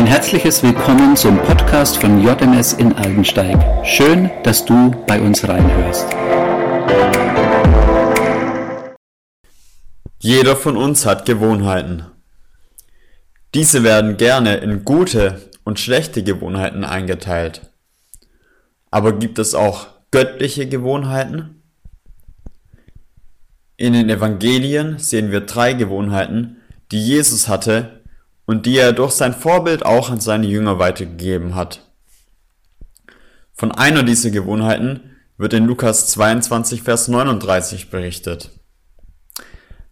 Ein herzliches Willkommen zum Podcast von JMS in Aldensteig. Schön, dass du bei uns reinhörst. Jeder von uns hat Gewohnheiten. Diese werden gerne in gute und schlechte Gewohnheiten eingeteilt. Aber gibt es auch göttliche Gewohnheiten? In den Evangelien sehen wir drei Gewohnheiten, die Jesus hatte und die er durch sein Vorbild auch an seine Jünger weitergegeben hat. Von einer dieser Gewohnheiten wird in Lukas 22, Vers 39 berichtet.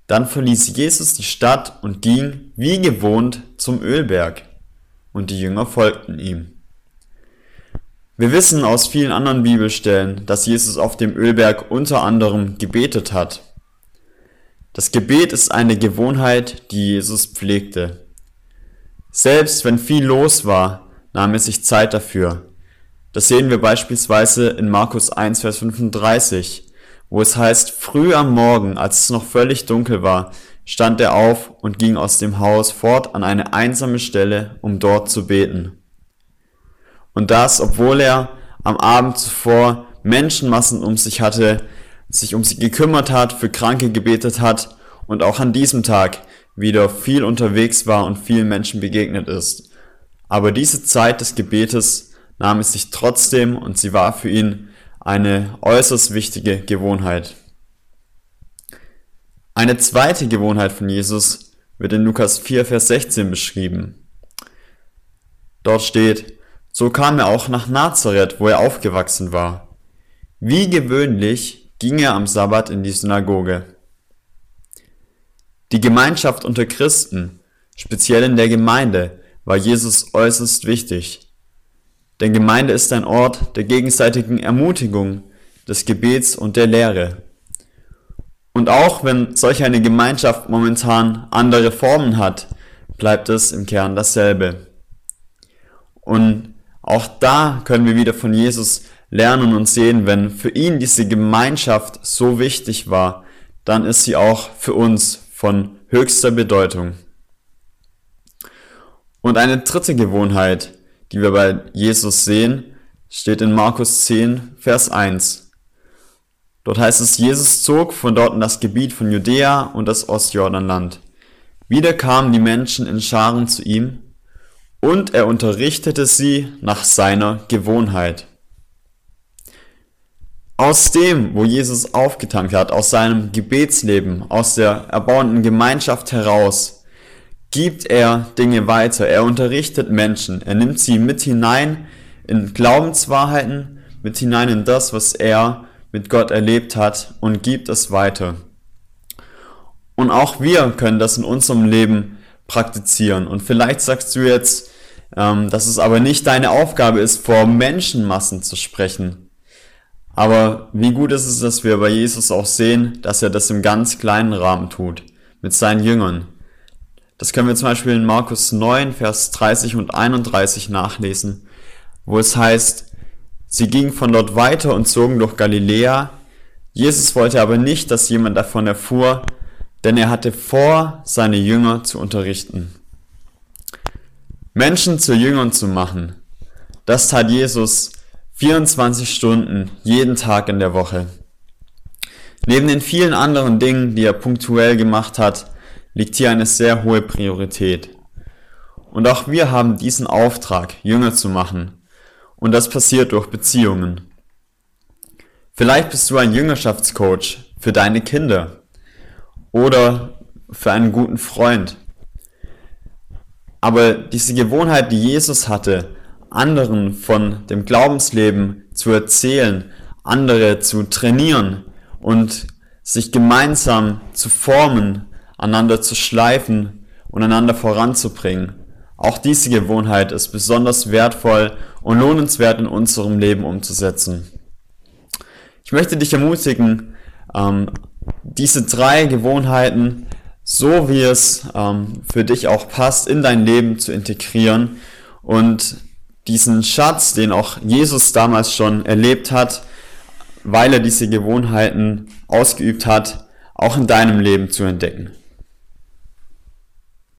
Dann verließ Jesus die Stadt und ging, wie gewohnt, zum Ölberg, und die Jünger folgten ihm. Wir wissen aus vielen anderen Bibelstellen, dass Jesus auf dem Ölberg unter anderem gebetet hat. Das Gebet ist eine Gewohnheit, die Jesus pflegte. Selbst wenn viel los war, nahm er sich Zeit dafür. Das sehen wir beispielsweise in Markus 1, Vers 35, wo es heißt, früh am Morgen, als es noch völlig dunkel war, stand er auf und ging aus dem Haus fort an eine einsame Stelle, um dort zu beten. Und das, obwohl er am Abend zuvor Menschenmassen um sich hatte, sich um sie gekümmert hat, für Kranke gebetet hat und auch an diesem Tag wieder viel unterwegs war und vielen Menschen begegnet ist. Aber diese Zeit des Gebetes nahm es sich trotzdem und sie war für ihn eine äußerst wichtige Gewohnheit. Eine zweite Gewohnheit von Jesus wird in Lukas 4, Vers 16 beschrieben. Dort steht, so kam er auch nach Nazareth, wo er aufgewachsen war. Wie gewöhnlich ging er am Sabbat in die Synagoge. Die Gemeinschaft unter Christen, speziell in der Gemeinde, war Jesus äußerst wichtig. Denn Gemeinde ist ein Ort der gegenseitigen Ermutigung, des Gebets und der Lehre. Und auch wenn solch eine Gemeinschaft momentan andere Formen hat, bleibt es im Kern dasselbe. Und auch da können wir wieder von Jesus lernen und sehen, wenn für ihn diese Gemeinschaft so wichtig war, dann ist sie auch für uns von höchster Bedeutung. Und eine dritte Gewohnheit, die wir bei Jesus sehen, steht in Markus 10, Vers 1. Dort heißt es, Jesus zog von dort in das Gebiet von Judäa und das Ostjordanland. Wieder kamen die Menschen in Scharen zu ihm, und er unterrichtete sie nach seiner Gewohnheit. Aus dem, wo Jesus aufgetankt hat, aus seinem Gebetsleben, aus der erbauenden Gemeinschaft heraus, gibt er Dinge weiter. Er unterrichtet Menschen. Er nimmt sie mit hinein in Glaubenswahrheiten, mit hinein in das, was er mit Gott erlebt hat und gibt es weiter. Und auch wir können das in unserem Leben praktizieren. Und vielleicht sagst du jetzt, ähm, dass es aber nicht deine Aufgabe ist, vor Menschenmassen zu sprechen. Aber wie gut ist es, dass wir bei Jesus auch sehen, dass er das im ganz kleinen Rahmen tut, mit seinen Jüngern. Das können wir zum Beispiel in Markus 9, Vers 30 und 31 nachlesen, wo es heißt, sie gingen von dort weiter und zogen durch Galiläa. Jesus wollte aber nicht, dass jemand davon erfuhr, denn er hatte vor, seine Jünger zu unterrichten. Menschen zu Jüngern zu machen, das tat Jesus 24 Stunden, jeden Tag in der Woche. Neben den vielen anderen Dingen, die er punktuell gemacht hat, liegt hier eine sehr hohe Priorität. Und auch wir haben diesen Auftrag, Jünger zu machen. Und das passiert durch Beziehungen. Vielleicht bist du ein Jüngerschaftscoach für deine Kinder oder für einen guten Freund. Aber diese Gewohnheit, die Jesus hatte, anderen von dem Glaubensleben zu erzählen, andere zu trainieren und sich gemeinsam zu formen, einander zu schleifen und einander voranzubringen. Auch diese Gewohnheit ist besonders wertvoll und lohnenswert in unserem Leben umzusetzen. Ich möchte dich ermutigen, ähm, diese drei Gewohnheiten, so wie es ähm, für dich auch passt, in dein Leben zu integrieren und diesen Schatz, den auch Jesus damals schon erlebt hat, weil er diese Gewohnheiten ausgeübt hat, auch in deinem Leben zu entdecken.